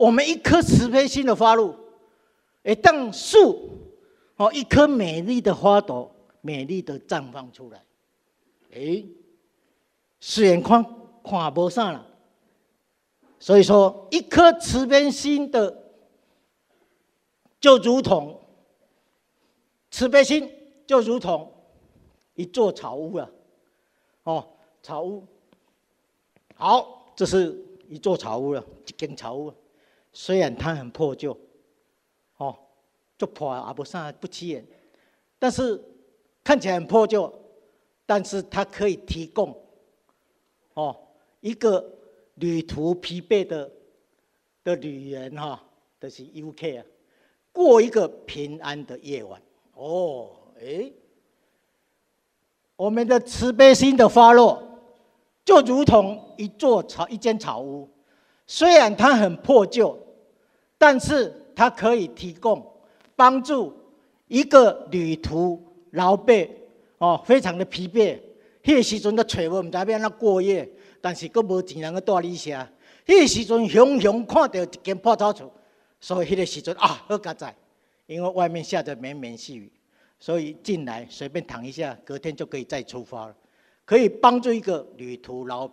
我们一颗慈悲心的花露，哎，当树哦，一颗美丽的花朵，美丽的绽放出来。哎。虽然看看无啥啦，所以说，一颗慈悲心的，就如同慈悲心，就如同一座草屋啊！哦，草屋，好，这是一座草屋了，一间草屋。虽然它很破旧，哦，就破也不啥不起眼，但是看起来很破旧，但是它可以提供，哦，一个。旅途疲惫的的旅人哈，都是 UK 啊，过一个平安的夜晚哦，哎，我们的慈悲心的发落，就如同一座草一间草屋，虽然它很破旧，但是它可以提供帮助一个旅途劳惫哦，非常的疲惫，迄个时阵的找无，唔知要安怎过夜。但是佫无钱通带你食，迄个时阵雄雄看到一间破草厝，所以迄个时阵啊好佳哉，因为外面下着绵绵细雨，所以进来随便躺一下，隔天就可以再出发了，可以帮助一个旅途劳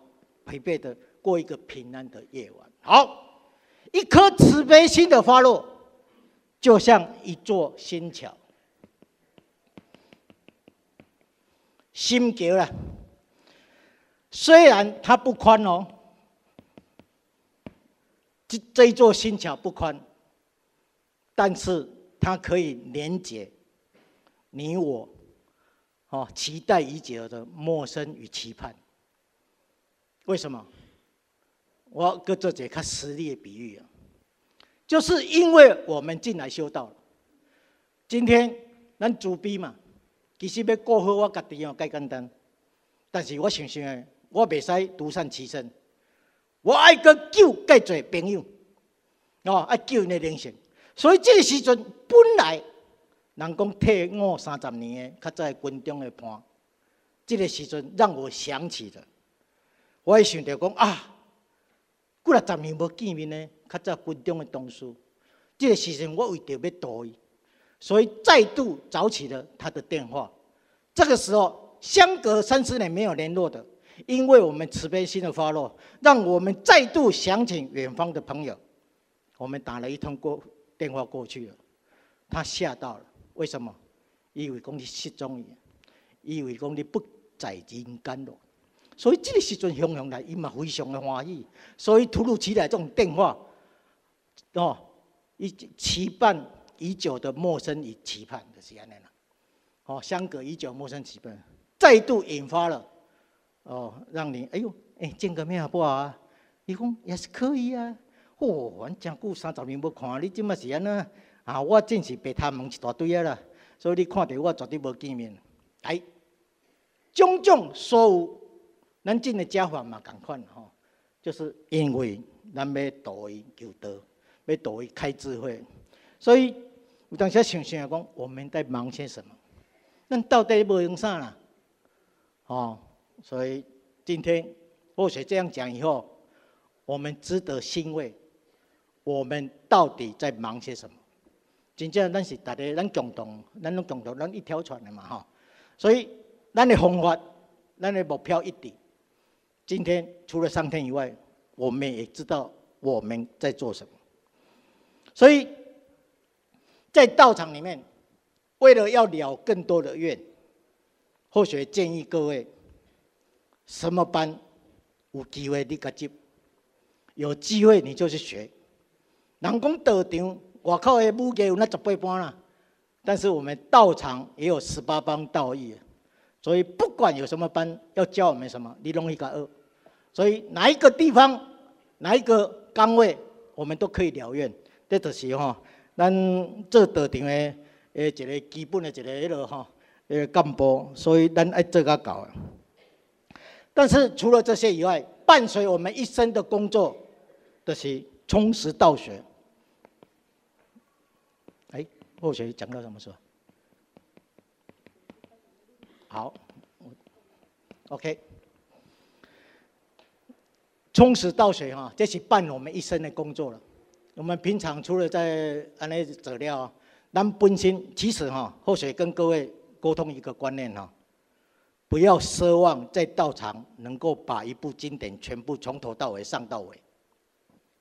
疲惫的过一个平安的夜晚。好，一颗慈悲心的发落，就像一座新桥，心桥了。虽然它不宽哦，这这一座新桥不宽，但是它可以连接你我，哦，期待已久的陌生与期盼。为什么？我搁做一个实例的比喻啊，就是因为我们进来修道了。今天咱主逼嘛，其实要过好我家己哦，介简单，但是我想想。我袂使独善其身，我爱个救介侪朋友，哦，爱救因的灵性。所以这个时阵本来人讲退伍三十年的较早军中的伴，这个时阵让我想起了，我也想着讲啊，过了十年无见面呢，较早军中的同事，这个时阵我为着要躲伊，所以再度找起了他的电话。这个时候相隔三十年没有联络的。因为我们慈悲心的发落，让我们再度想起远方的朋友。我们打了一通过电话过去了，他吓到了。为什么？以为讲你失踪了，以为讲你不在人间了。所以这个时阵汹涌来，伊嘛非常的欢喜。所以突如其来这种电话，哦，一期盼已久的陌生与期盼就是安尼啦。哦，相隔已久，陌生期盼，再度引发了。哦，让你哎呦，哎见个面好不好啊？伊讲也是可以啊。哦，我讲久三十年无看，你即么是安呢？啊，我真是被他问一大堆啊啦。所以你看到我绝对无见面。哎，种种所有咱进的家法嘛，共款吼，就是因为咱要导伊求道，要导伊开智慧。所以有当时想想讲，我们在忙些什么？咱到底要用啥啦？哦。所以今天或许这样讲以后，我们值得欣慰。我们到底在忙些什么？真正咱是大家咱共同，咱拢共同，咱一条船的嘛哈。所以咱的方法，咱的目标一定。今天除了上天以外，我们也知道我们在做什么。所以在道场里面，为了要了更多的愿，或许建议各位。什么班有机会你甲接，有机会你就去学。人讲道场外口的武艺有那十八班啦，但是我们道场也有十八般道义，所以不管有什么班要教我们什么，你拢一个二。所以哪一个地方，哪一个岗位，我们都可以了愿。这就是吼，咱做道场的诶一个基本的一个迄落吼，诶干部，所以咱爱做较够。但是除了这些以外，伴随我们一生的工作的是充实道学。哎，后学讲到什么时候？好，OK，充实道学哈，这是伴我们一生的工作了。我们平常除了在安尼资料，咱本身其实哈，后学跟各位沟通一个观念哈。不要奢望在道场能够把一部经典全部从头到尾上到尾，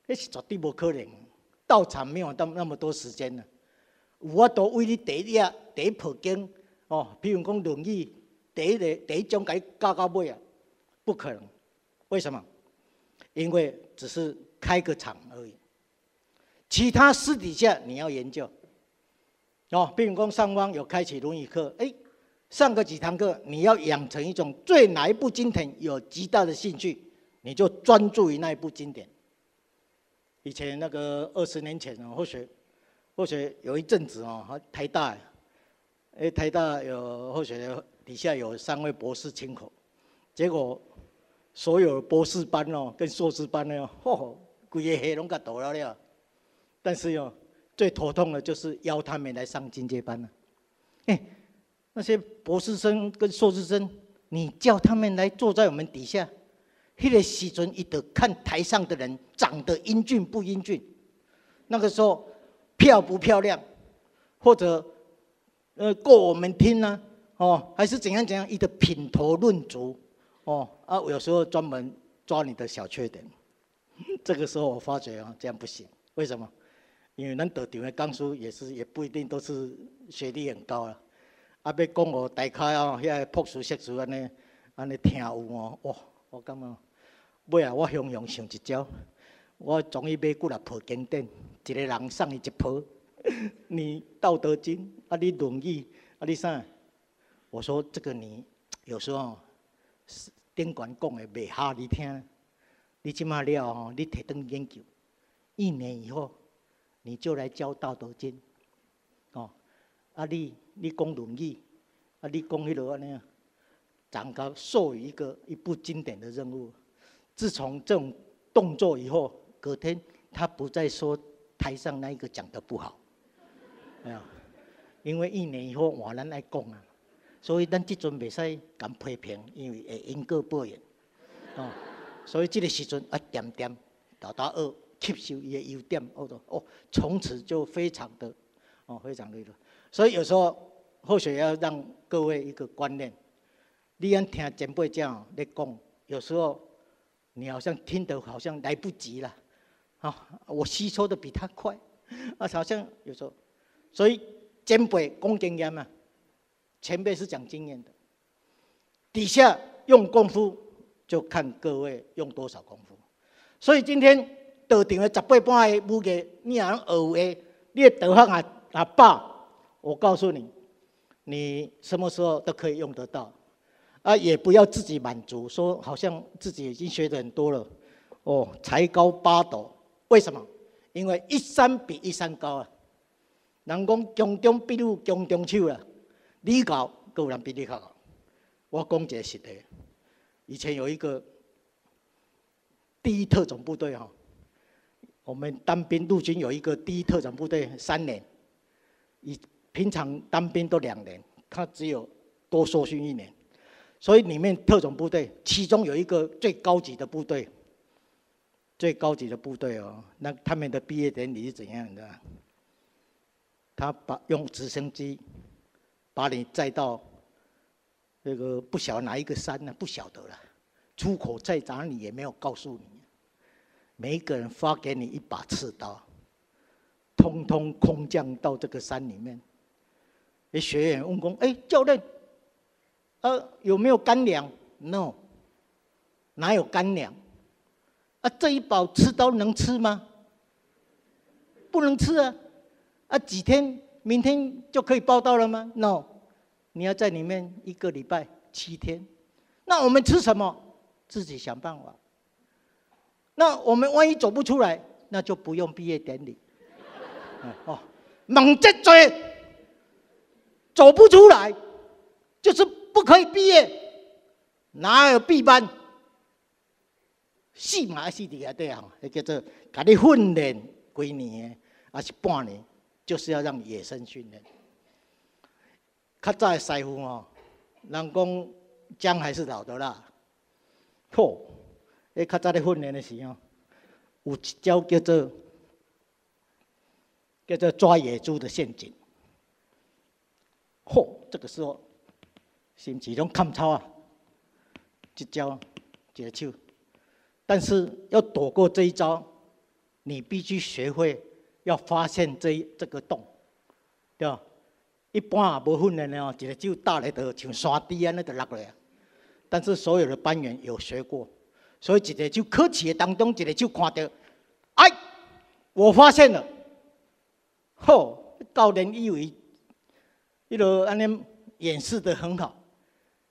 那是绝对不可能。到场没有到那么多时间呢，有法度为你第一第一普经哦，比如讲轮椅，第一个第一种给教到尾啊，不可能。为什么？因为只是开个场而已。其他私底下你要研究哦，比如讲上方有开启轮椅课，哎，上个几堂课，你要养成一种对哪一部经典有极大的兴趣，你就专注于那一部经典。以前那个二十年前哦，或许或许有一阵子哦，台大，哎，台大有或许底下有三位博士亲口，结果所有博士班哦跟硕士班呢，嚯，规个黑龙江倒了了。但是哟，最头痛的就是邀他们来上进阶班了。哎，那些博士生跟硕士生，你叫他们来坐在我们底下。迄个时阵，伊得看台上的人长得英俊不英俊，那个时候漂不漂亮，或者呃过我们听呢，哦，还是怎样怎样，伊的品头论足，哦啊，有时候专门抓你的小缺点。这个时候我发觉啊，这样不行。为什么？因为咱得场的讲书也是也不一定都是学历很高啊。啊，要讲我大开哦，遐朴实设施安尼安尼听有哦，哇，我感觉。尾啊，我雄雄想一招，我终于买几来破经典，一个人送伊一破。你道德经啊，你论语啊，你啥？我说这个你有时候是顶管讲的袂哈你听，你即马了吼，你提顿研究，一年以后你就来教道德经，哦，啊你你讲论语，啊你讲迄落安尼，长高授予一个一部经典的任务。自从这种动作以后，隔天他不再说台上那一个讲的不好，没有，因为一年以后我人来讲啊，所以咱这阵袂使敢批评，因为会因果报应，哦，所以这个时阵啊，点点大大二吸收伊的优点，哦哦，从此就非常的哦，非常的，所以有时候或许要让各位一个观念，你安听前辈这样咧讲，有时候。你好像听得好像来不及了，啊，我吸收的比他快，啊，好像有时候，所以前辈讲经验嘛，前辈是讲经验的，底下用功夫就看各位用多少功夫。所以今天道场的十八般的武艺，你若学的，你的道行啊啊爆，我告诉你，你什么时候都可以用得到。啊，也不要自己满足，说好像自己已经学的很多了，哦，才高八斗，为什么？因为一山比一山高啊。人讲江中必入江中手啊，你高，有人比你高。我讲一个实例，以前有一个第一特种部队哈，我们当兵陆军有一个第一特种部队三年，以平常当兵都两年，他只有多受训一年。所以里面特种部队，其中有一个最高级的部队，最高级的部队哦，那他们的毕业典礼是怎样的？他把用直升机把你载到那个不晓得哪一个山呢？不晓得了，出口在哪里也没有告诉你。每一个人发给你一把刺刀，通通空降到这个山里面。那学员问工，哎，教练。呃，有没有干粮？No，哪有干粮？啊，这一把刺刀能吃吗？不能吃啊！啊，几天，明天就可以报到了吗？No，你要在里面一个礼拜七天。那我们吃什么？自己想办法。那我们万一走不出来，那就不用毕业典礼。哦，猛这嘴，走不出来，就是。不可以毕业，哪有毕班？四马四底下对啊，那叫做给你训练几年，还是半年，就是要让野生训练。较早的师傅哦，人讲姜还是老的啦。嚯，诶，较早的训练的时候，有一招叫做叫做抓野猪的陷阱。嚯，这个时候。甚至拢看操啊，一招一个手，但是要躲过这一招，你必须学会要发现这这个洞，对吧？一般啊无训练的哦，一个就搭来就像山低安尼就落来。但是所有的班员有学过，所以一个就考试的当中，一个就看到，哎，我发现了，吼，教练以为，一路安尼演示的很好，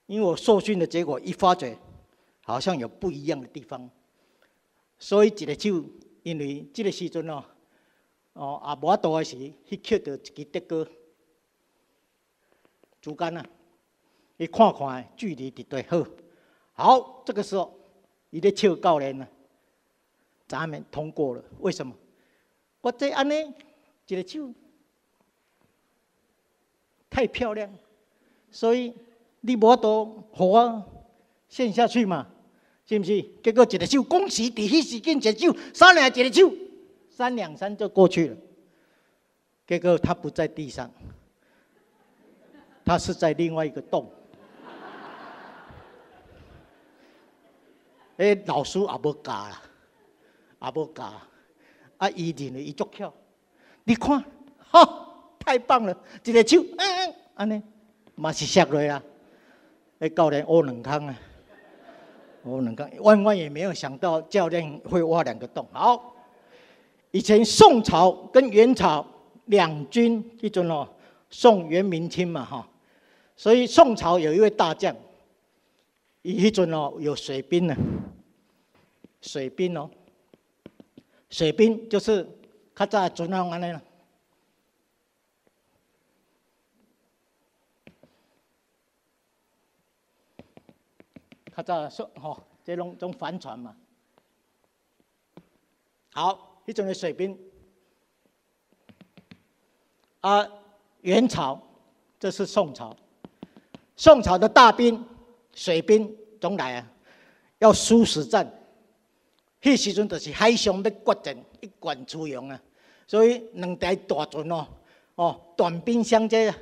因为我受训的结果一发觉，好像有不一样的地方，所以一个就，因为这个时阵哦，哦也无多的时，去捡到一支德哥。竹竿啊，你看看距离伫对好，好，这个时候伊咧笑教练呢，咱们通过了。为什么？我这安尼一个手太漂亮，所以你无多我陷下去嘛，是不是？结果一个手，恭喜伫迄时间一个手，三两一个手，三两三就过去了。结果他不在地上。他是在另外一个洞，哎，老师也无教啦，也无教，啊，伊认为伊足巧，你看，哈，太棒了，一个手，嗯嗯，安尼，嘛是摔落啊，哎，教练挖两坑啊，挖两坑，万万也没有想到教练会挖两个洞。好，以前宋朝跟元朝两军一种哦，宋元明清嘛，哈。所以宋朝有一位大将，伊迄阵哦有水兵呢，水兵哦，水兵就是较早船啊安尼啦，较早说吼，这种种帆船嘛。好，迄阵的水兵，啊，元朝，这是宋朝。宋朝的大兵、水兵总来啊，要殊死战。迄时阵就是海上要决战，一管出洋啊。所以两台大船哦，哦，短兵相接，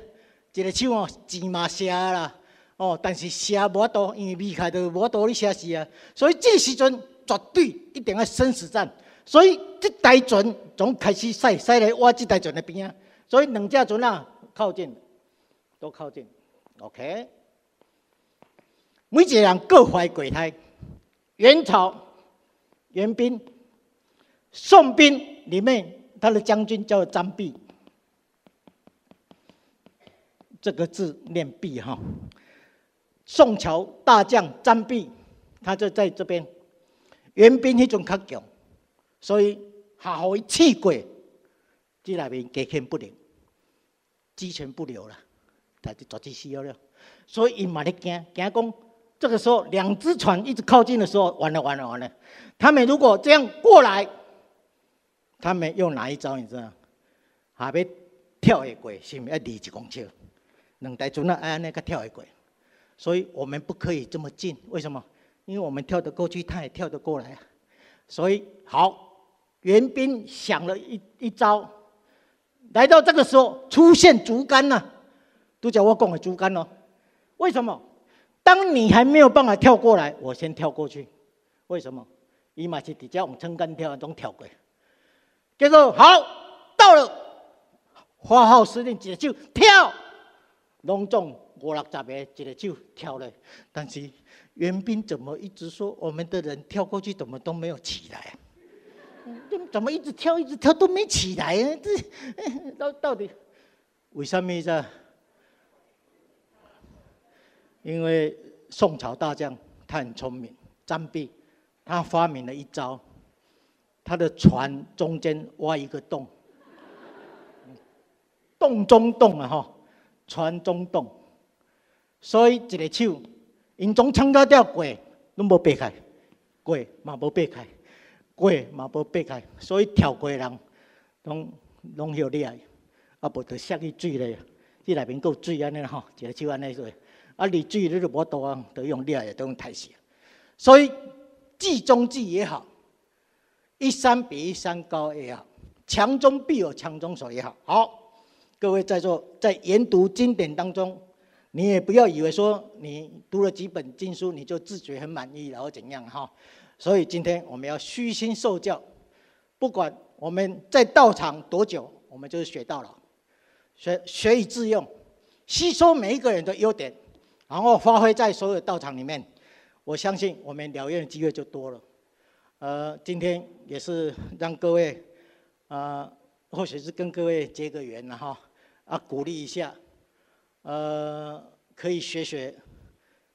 一个手哦，箭嘛射啦，哦，但是射无多，因为避开都无多哩射死啊。所以这时阵绝对一定要生死战。所以这台船总开始驶驶来我这台船的边啊。所以两架船啊靠近，都靠近。OK，每一个人各怀鬼胎。元朝元兵、宋兵里面，他的将军叫张弼，这个字念弼哈。宋朝大将张弼，他就在这边。元兵那种较强，所以下好气鬼，这里面隔天不灵，鸡犬不留了。他就抓起死了，所以伊嘛咧惊，惊讲这个时候两只船一直靠近的时候，完了完了完了。他们如果这样过来，他们用哪一招？你知道？下边跳会过，是毋要离一公尺？两台船啊，安尼个跳会过。所以我们不可以这么近，为什么？因为我们跳得过去，他也跳得过来啊。所以好，援兵想了一一招，来到这个时候出现竹竿呐。都叫我讲的竹竿哦，为什么？当你还没有办法跳过来，我先跳过去。为什么？伊嘛是直接用撑杆跳，种跳过。结果好到了，花号司令一个手跳，隆重五六十个一个手跳了。但是援兵怎么一直说我们的人跳过去怎么都没有起来？怎么一直跳一直跳都没起来？这到到底为什么这？因为宋朝大将他很聪明，张弼，他发明了一招，他的船中间挖一个洞，洞中洞啊哈，船中洞，所以一个手，因从撑到吊过，拢无避开，过嘛无避开，过嘛无避开，所以跳过的人，拢拢有厉害，啊无得下去水咧，这内面够水安尼吼，一个手安尼做。啊，你水你就无多啊，都用力也都用太细，所以计中计也好，一山比一山高也好，强中必有强中手也好。好，各位在座在研读经典当中，你也不要以为说你读了几本经书，你就自觉很满意，然后怎样哈？所以今天我们要虚心受教，不管我们在道场多久，我们就是学到了，学学以致用，吸收每一个人的优点，然后发挥在所有道场里面。我相信我们疗愈的机会就多了。呃，今天也是让各位，呃，或许是跟各位结个缘了哈，啊，鼓励一下，呃，可以学学，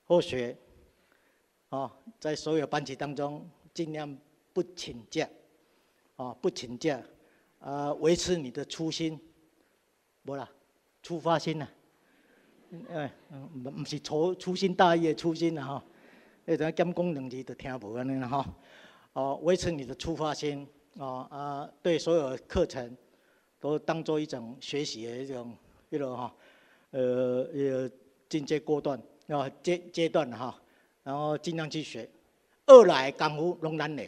或学，啊，在所有班级当中尽量不请假，啊，不请假，啊，维持你的初心，不啦，出发心呐，哎，嗯，不是初粗心大意的初心了哈。那阵减功两字就听无安尼啦吼，哦，维持你的出发心，哦啊，对所有课程都当做一种学习的一种一种哈，呃呃进阶过段啊阶阶段哈，然后尽量去学。二来功夫龙难的，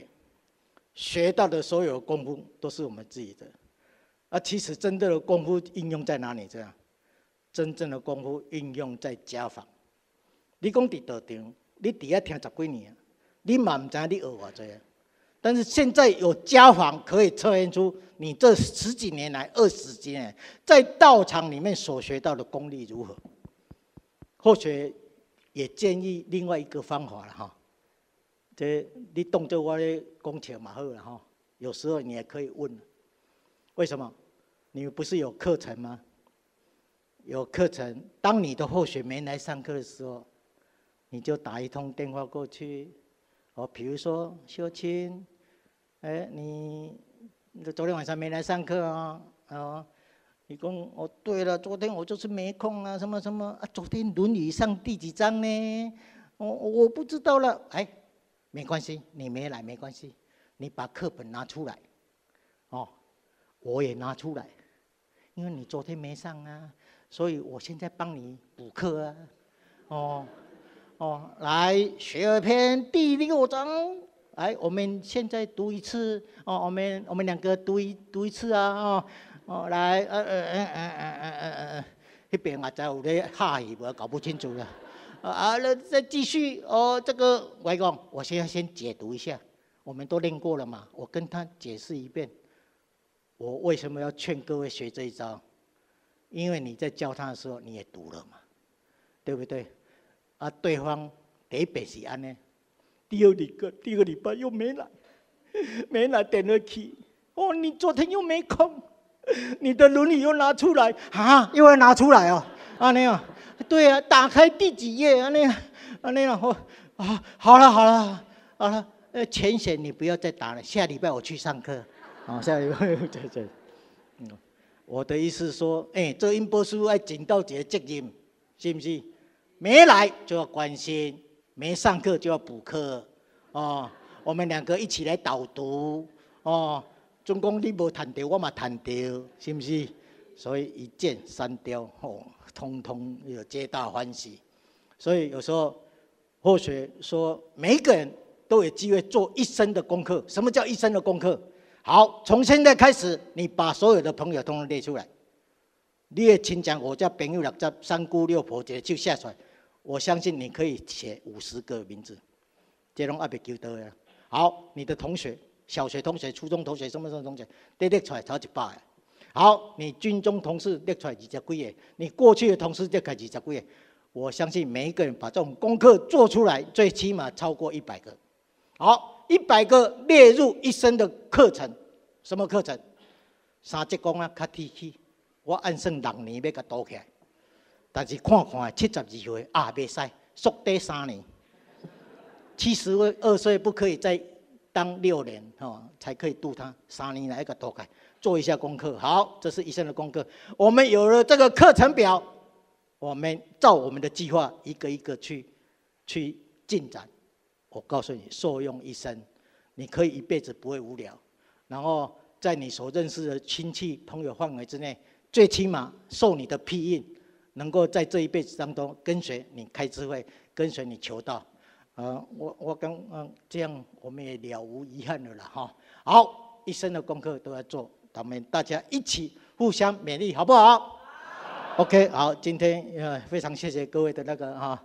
学到的所有功夫都是我们自己的。而，其实真正的功夫应用在哪里？这样，真正的功夫应用在家访。你讲伫道场。你底下听十几年，你嘛唔知你学偌济？但是现在有家访可以测验出你这十几年来、二十几年在道场里面所学到的功力如何？或许也建议另外一个方法了哈。这你动作我咧讲起嘛好了哈。有时候你也可以问：为什么？你不是有课程吗？有课程，当你的后学没来上课的时候。你就打一通电话过去，哦，比如说秀清，哎，你昨天晚上没来上课啊？啊，你讲哦，对了，昨天我就是没空啊，什么什么啊？昨天《论语》上第几章呢？我我不知道了。哎，没关系，你没来没关系，你把课本拿出来，哦，我也拿出来，因为你昨天没上啊，所以我现在帮你补课啊，哦。哦，来学而篇第六章，来，我们现在读一次。哦，我们我们两个读一读一次啊。哦，哦，来，呃呃呃呃呃呃呃呃，那边啊在有咧哈语，我搞不清楚了。啊，那再继续。哦，这个外公，我先要先解读一下。我们都练过了嘛，我跟他解释一遍。我为什么要劝各位学这一招？因为你在教他的时候你也读了嘛，对不对？啊，对方第一遍是安尼，第二个第二个礼拜又没来，没来点了去。哦，你昨天又没空，你的轮椅又拿出来。啊，又要拿出来哦，安尼啊，对啊，打开第几页安尼，安尼然后啊，好了好了好了，呃，浅显你不要再打了，下礼拜我去上课，啊，下礼拜对对，嗯，我的意思说，哎，做音波书要尽到这个责任，是不是？没来就要关心，没上课就要补课，哦，我们两个一起来导读，哦，总共你无谈到，我嘛谈到，是不是？所以一箭三雕，哦，通通有皆大欢喜。所以有时候，或许说，每一个人都有机会做一生的功课。什么叫一生的功课？好，从现在开始，你把所有的朋友通通列出来，你的亲讲，我叫朋友六十，三姑六婆这就下出来。我相信你可以写五十个名字，这拢阿别叫得呀。好，你的同学，小学同学、初中同学、什么什么同学，都列出来超一百个。好，你军中同事列出来二十几个，你过去的同事列出来二十几个。我相信每一个人把这种功课做出来，最起码超过一百个。好，一百个列入一生的课程，什么课程？三节功啊，卡提起，我按算六年要甲倒起来。但是看看，七十二岁啊，未使缩短三年。七十二岁不可以再当六年哦，才可以度他三年来一个多改，做一下功课。好，这是一生的功课。我们有了这个课程表，我们照我们的计划一个一个去去进展。我告诉你，受用一生，你可以一辈子不会无聊。然后在你所认识的亲戚朋友范围之内，最起码受你的庇荫。能够在这一辈子当中跟随你开智慧，跟随你求道，啊，我我刚嗯这样我们也了无遗憾的了哈。好，一生的功课都要做，咱们大家一起互相勉励，好不好？OK，好，今天呃非常谢谢各位的那个哈